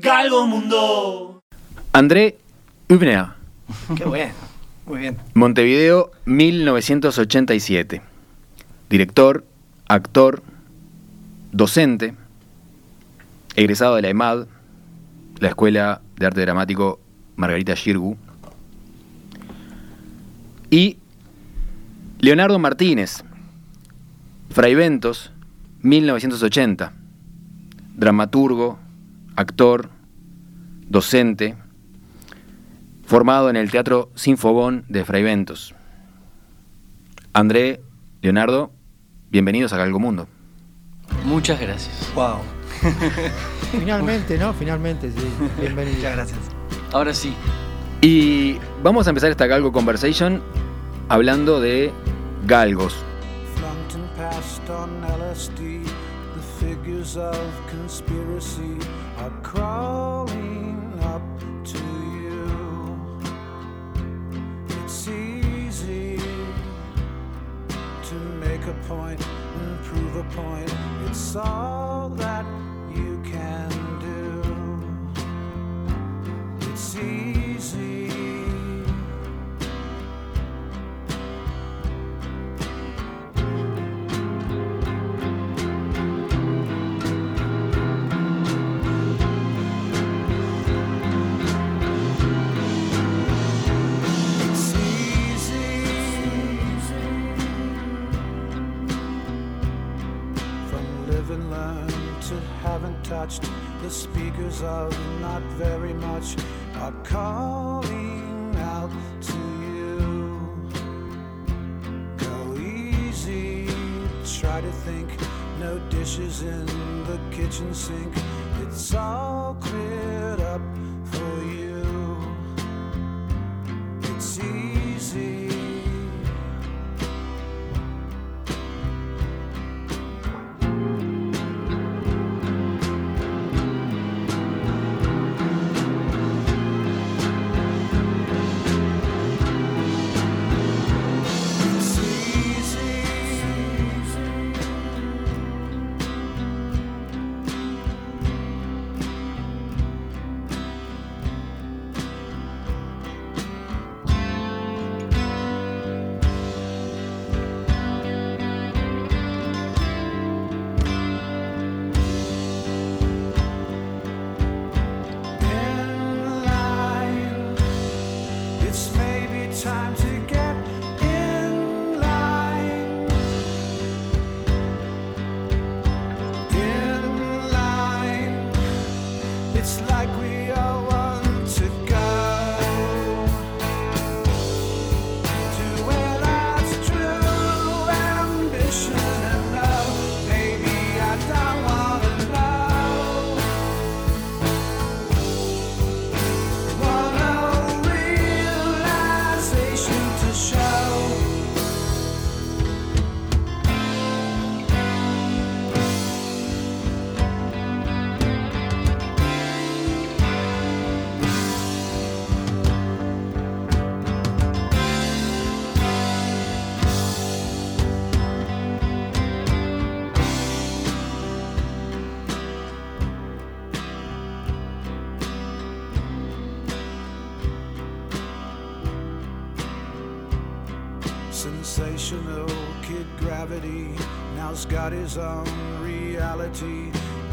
Galgo Mundo. André Hübner, Qué bueno, muy bien. Montevideo, 1987. Director, actor, docente, egresado de la EMAD, la Escuela de Arte Dramático Margarita Shirgu. Y Leonardo Martínez, Fray Ventos, 1980. Dramaturgo, actor, docente, formado en el Teatro Sinfogón de Fray Ventos. André, Leonardo, bienvenidos a Galgo Mundo. Muchas gracias. Wow, Finalmente, ¿no? Finalmente, sí. Bienvenido. muchas gracias. Ahora sí. Y vamos a empezar esta Galgo Conversation hablando de galgos. Figures of conspiracy are crawling up to you. It's easy to make a point and prove a point. It's all that you can do. It's easy. Not very much are calling out to you. Go easy, try to think. No dishes in the kitchen sink. It's all cleared up for you. Gravity now's got his own reality.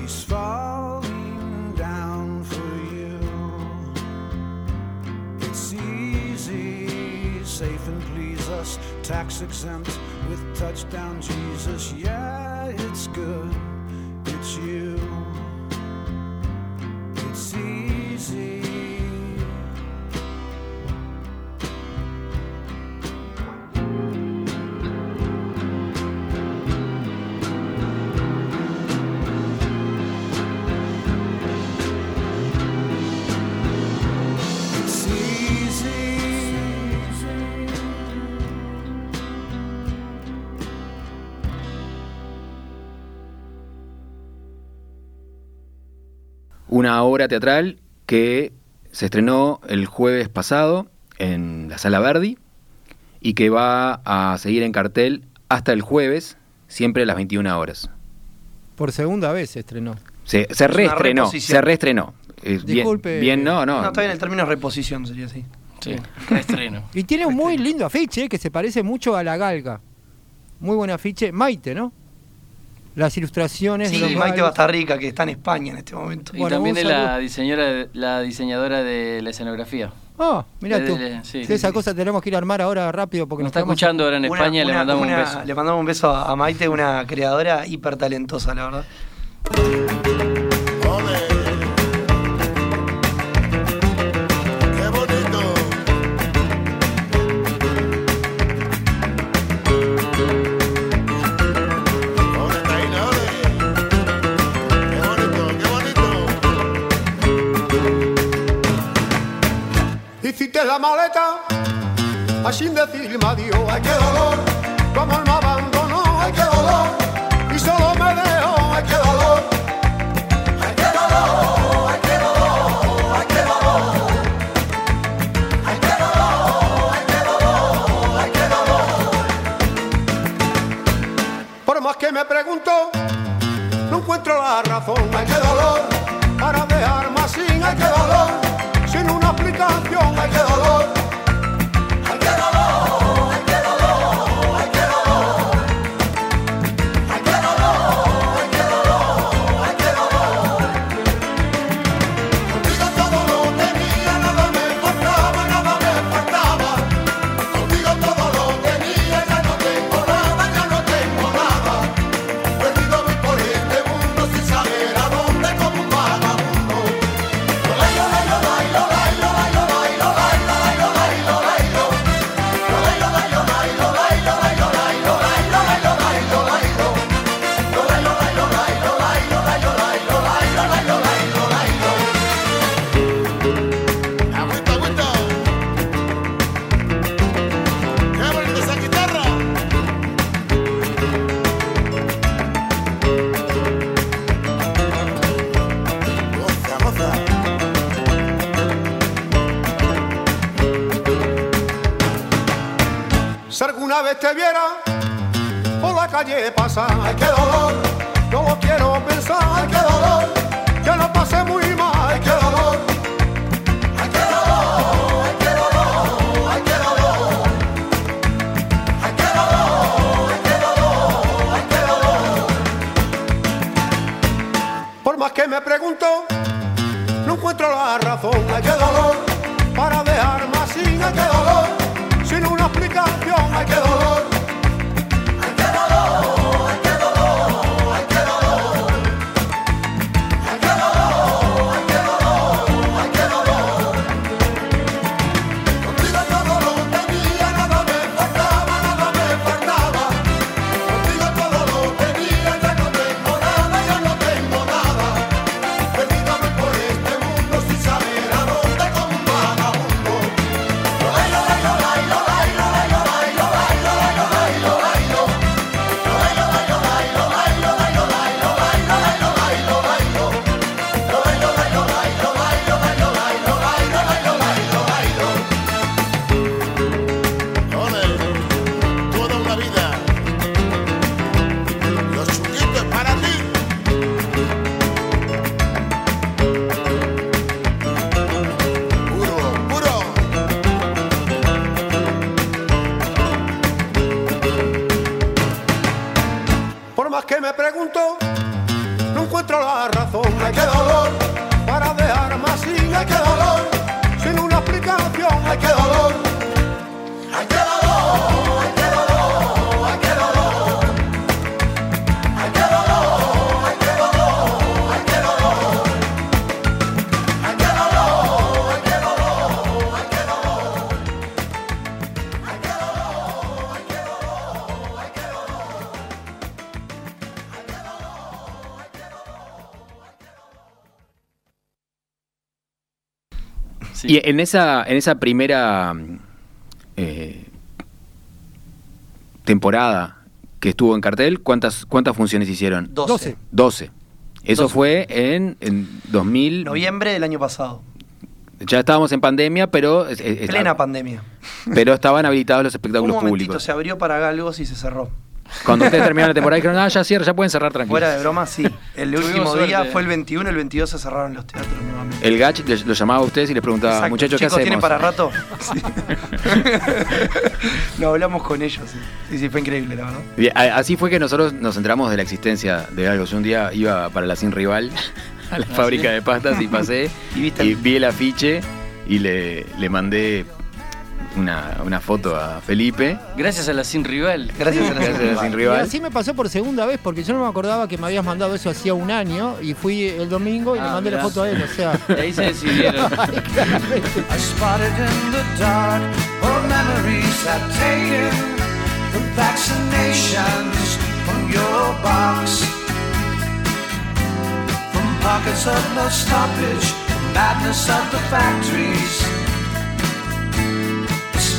He's falling down for you. It's easy, safe and please us, tax exempt with touchdown Jesus. Yeah, it's good, it's you. It's easy. Una obra teatral que se estrenó el jueves pasado en la Sala Verdi y que va a seguir en cartel hasta el jueves, siempre a las 21 horas. Por segunda vez se estrenó. Se, reestrenó, se reestrenó. eh, bien- Disculpe. Bien, no, no. No, está bien, el término reposición, sería así. Sí, reestreno. Y tiene un muy lindo afiche eh, que se parece mucho a la galga. Muy buen afiche. Maite, ¿no? Las ilustraciones de Sí, los Maite. Bastarrica, que está en España en este momento. Y Bueno, también es la diseñadora, la diseñadora de la escenografía. Ah, mirá De- tú. de- sí, Sí, sí, esa sí. cosa tenemos que ir a armar ahora rápido porque Nos nos está escuchando ahora en Una- España, le una- mandamos una- un beso. Le mandamos un beso a a Maite, una creadora hiper talentosa, la verdad. La maleta, así sin decirme adiós. Ay, qué dolor, como él me abandonó. Ay, qué dolor, y solo me dejó. Ay, qué dolor. Ay, qué dolor, ay, qué dolor, ay, qué dolor. Ay, qué dolor, ay, qué dolor. Por más que me pregunto, no encuentro la razón. Ay, qué dolor, para dejarme así. Ay, qué dolor, vez te viera por la calle pasar, ay qué dolor, no lo quiero pensar, ay qué dolor, que lo pasé muy mal, ay qué dolor, ay qué dolor, ay qué dolor, ay qué dolor, ay qué dolor, ay qué dolor, ay qué dolor. Por más que me pregunto, no encuentro la razón, ay qué dolor, Y en esa, en esa primera eh, temporada que estuvo en cartel, ¿cuántas, cuántas funciones hicieron? 12. 12. 12. Eso 12. fue en, en 2000. Noviembre del año pasado. Ya estábamos en pandemia, pero, Plena pandemia. pero estaban habilitados los espectáculos Un momentito, públicos. se abrió para galgos y se cerró. Cuando ustedes terminaron la temporada dijeron, ah, ya cierra, ya pueden cerrar tranquilos. Fuera de broma, sí. El último día suerte. fue el 21, el 22 se cerraron los teatros nuevamente. El Gach les- lo llamaba a ustedes y les preguntaba, Exacto. muchachos, ¿qué hacemos? ¿tienen para rato? Sí. Lo hablamos con ellos, sí. Sí, sí, fue increíble, la verdad. Bien, Así fue que nosotros nos enteramos de la existencia de algo. Yo un día iba para la Sin Rival a la ¿Ah, fábrica sí? de pastas y pasé Y viste y el- vi el afiche y le, le mandé una, una foto a Felipe. Gracias a la Sin Rival. Gracias a la Gracias a la Sin Y Rival. así me pasó por segunda vez, porque yo no me acordaba que me habías mandado eso hacía un año y fui el domingo y le Ah, mandé la mirá. foto a él, o sea. Y ahí se decidieron. I spotted in the dark all memories I've taken the vaccinations from your box from pockets of no stoppage madness of the factories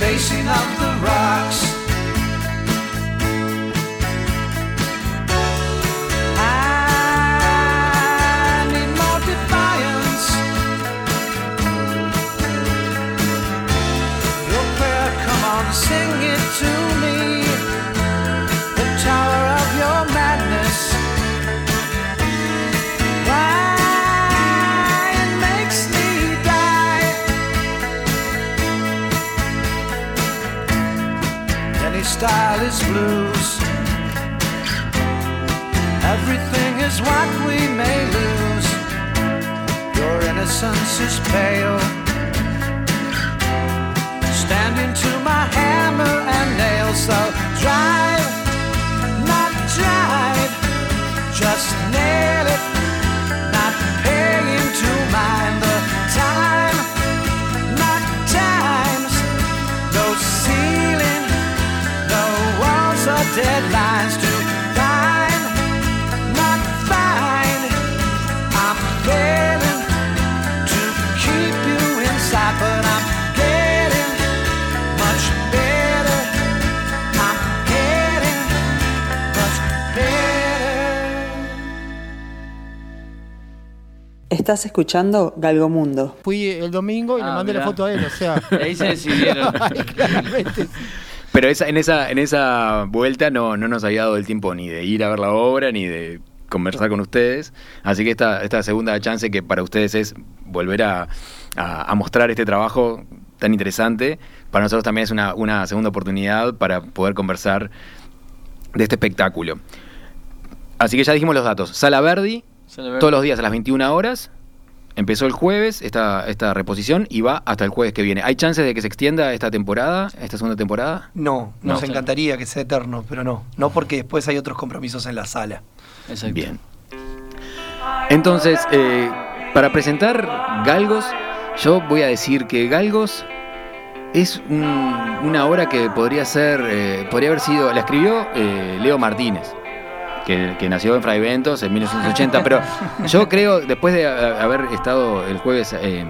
the spacing of the rocks Is blues. Everything is what we may lose. Your innocence is pale standing to my hammer and nails. So drive, not drive, just nail Estás escuchando Galgomundo. Fui el domingo y le Ah, mandé la foto a él, o sea. Ahí se decidieron. Ay, claramente. Pero esa, en, esa, en esa vuelta no, no nos había dado el tiempo ni de ir a ver la obra ni de conversar con ustedes. Así que esta, esta segunda chance que para ustedes es volver a, a- a mostrar este trabajo tan interesante, para nosotros también es una, una segunda oportunidad para poder conversar de este espectáculo. Así que ya dijimos los datos. Sala Verdi, Sala Verdi. todos los días a las 21 horas. Empezó el jueves esta, esta reposición y va hasta el jueves que viene. ¿Hay chances de que se extienda esta temporada, esta segunda temporada? No, nos No. encantaría que sea eterno, pero no. No porque después hay otros compromisos en la sala. Exacto. Bien. Entonces, eh, para presentar Galgos, yo voy a decir que Galgos es un- una obra que podría ser, eh, podría haber sido, la escribió eh, Leo Martínez, que, que nació en Fray Ventos en 1980, pero yo creo, después de haber estado el jueves eh,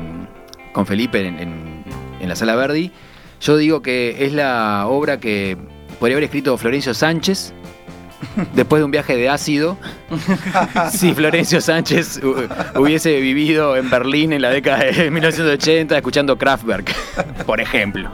con Felipe en, en- en la Sala Verdi, yo digo que es la obra que podría haber escrito Florencio Sánchez, después de un viaje de ácido, si Florencio Sánchez hu- hubiese vivido en Berlín en la década de 1980 escuchando Kraftwerk, por ejemplo.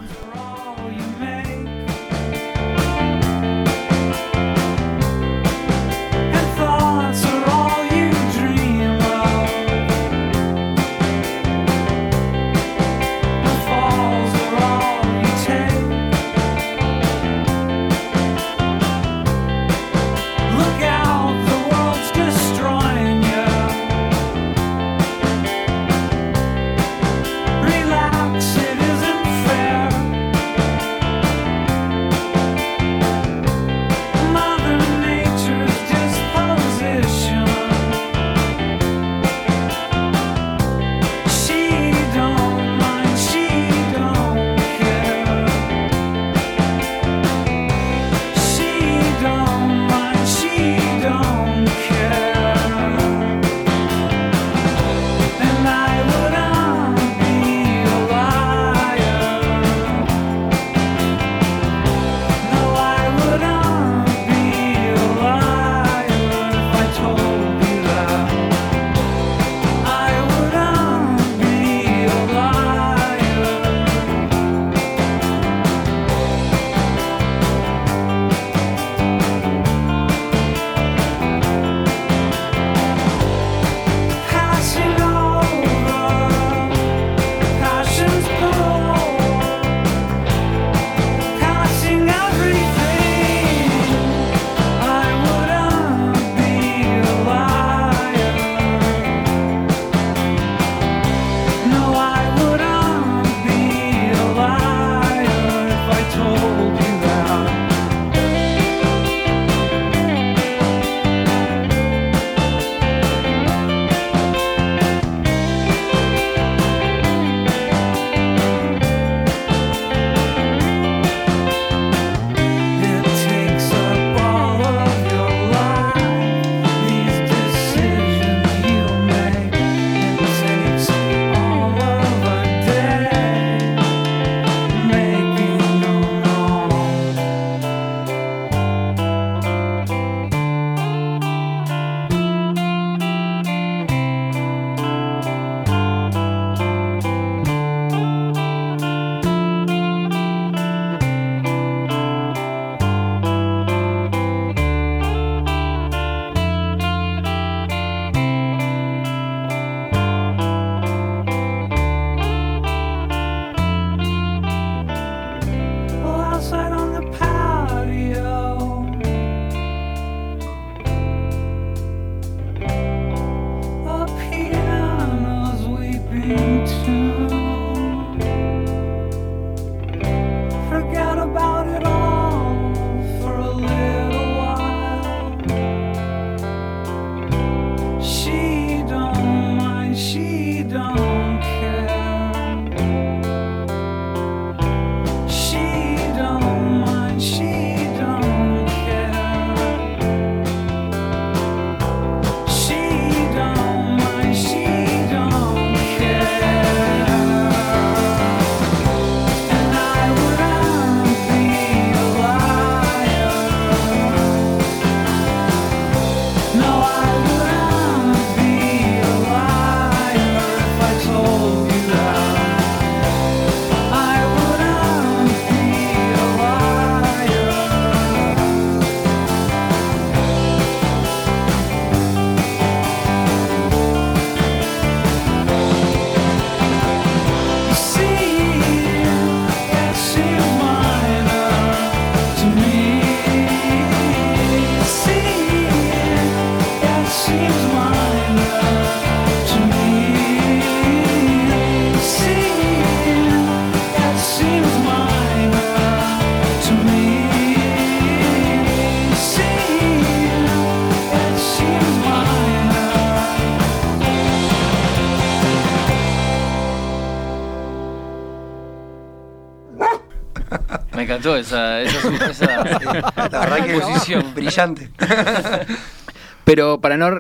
Encantó esa, esa, esa, que posición. brillante. Pero para, no,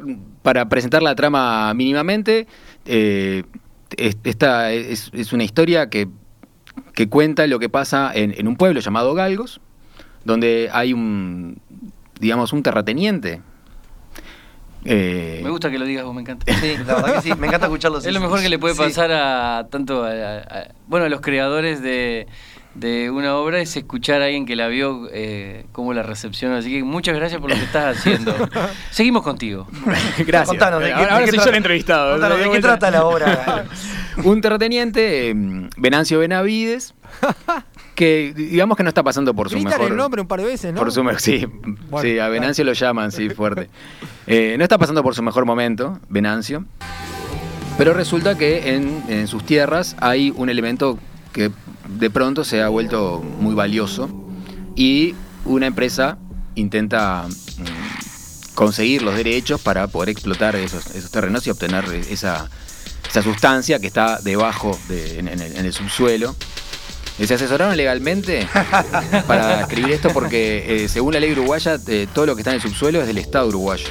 para presentar la trama mínimamente, eh, es- esta es, es una historia que, que cuenta lo que pasa en, en un pueblo llamado Galgos, donde hay un, digamos, un terrateniente. Eh, Me gusta que lo digas vos, me encanta. Sí, la verdad que sí. Me encanta escucharlo. Es lo mejor que le puede Sí. pasar a tanto a, a- a- bueno a los creadores de, de una obra es escuchar a alguien que la vio eh, cómo la recepciona. Así que muchas gracias por lo que estás haciendo. Seguimos contigo. Gracias. Contanos, ¿de qué, Ahora- ahora soy yo el entrevistado. Contanos, ¿de qué trata la obra? un terrateniente, eh, Venancio Benavides, que digamos que no está pasando por su mejor... el nombre un par de veces, ¿no? Por su me- sí, Bueno, sí, a Venancio lo llaman, sí, fuerte. Eh, no está pasando por su mejor momento, Venancio. Pero resulta que en, en sus tierras hay un elemento que de pronto se ha vuelto muy valioso y una empresa intenta mm, conseguir los derechos para poder explotar esos, esos terrenos y obtener esa, esa sustancia que está debajo, de- en, en el, en el subsuelo. ¿Se asesoraron legalmente para escribir esto? Porque eh, según la ley uruguaya, eh, todo lo que está en el subsuelo es del Estado uruguayo.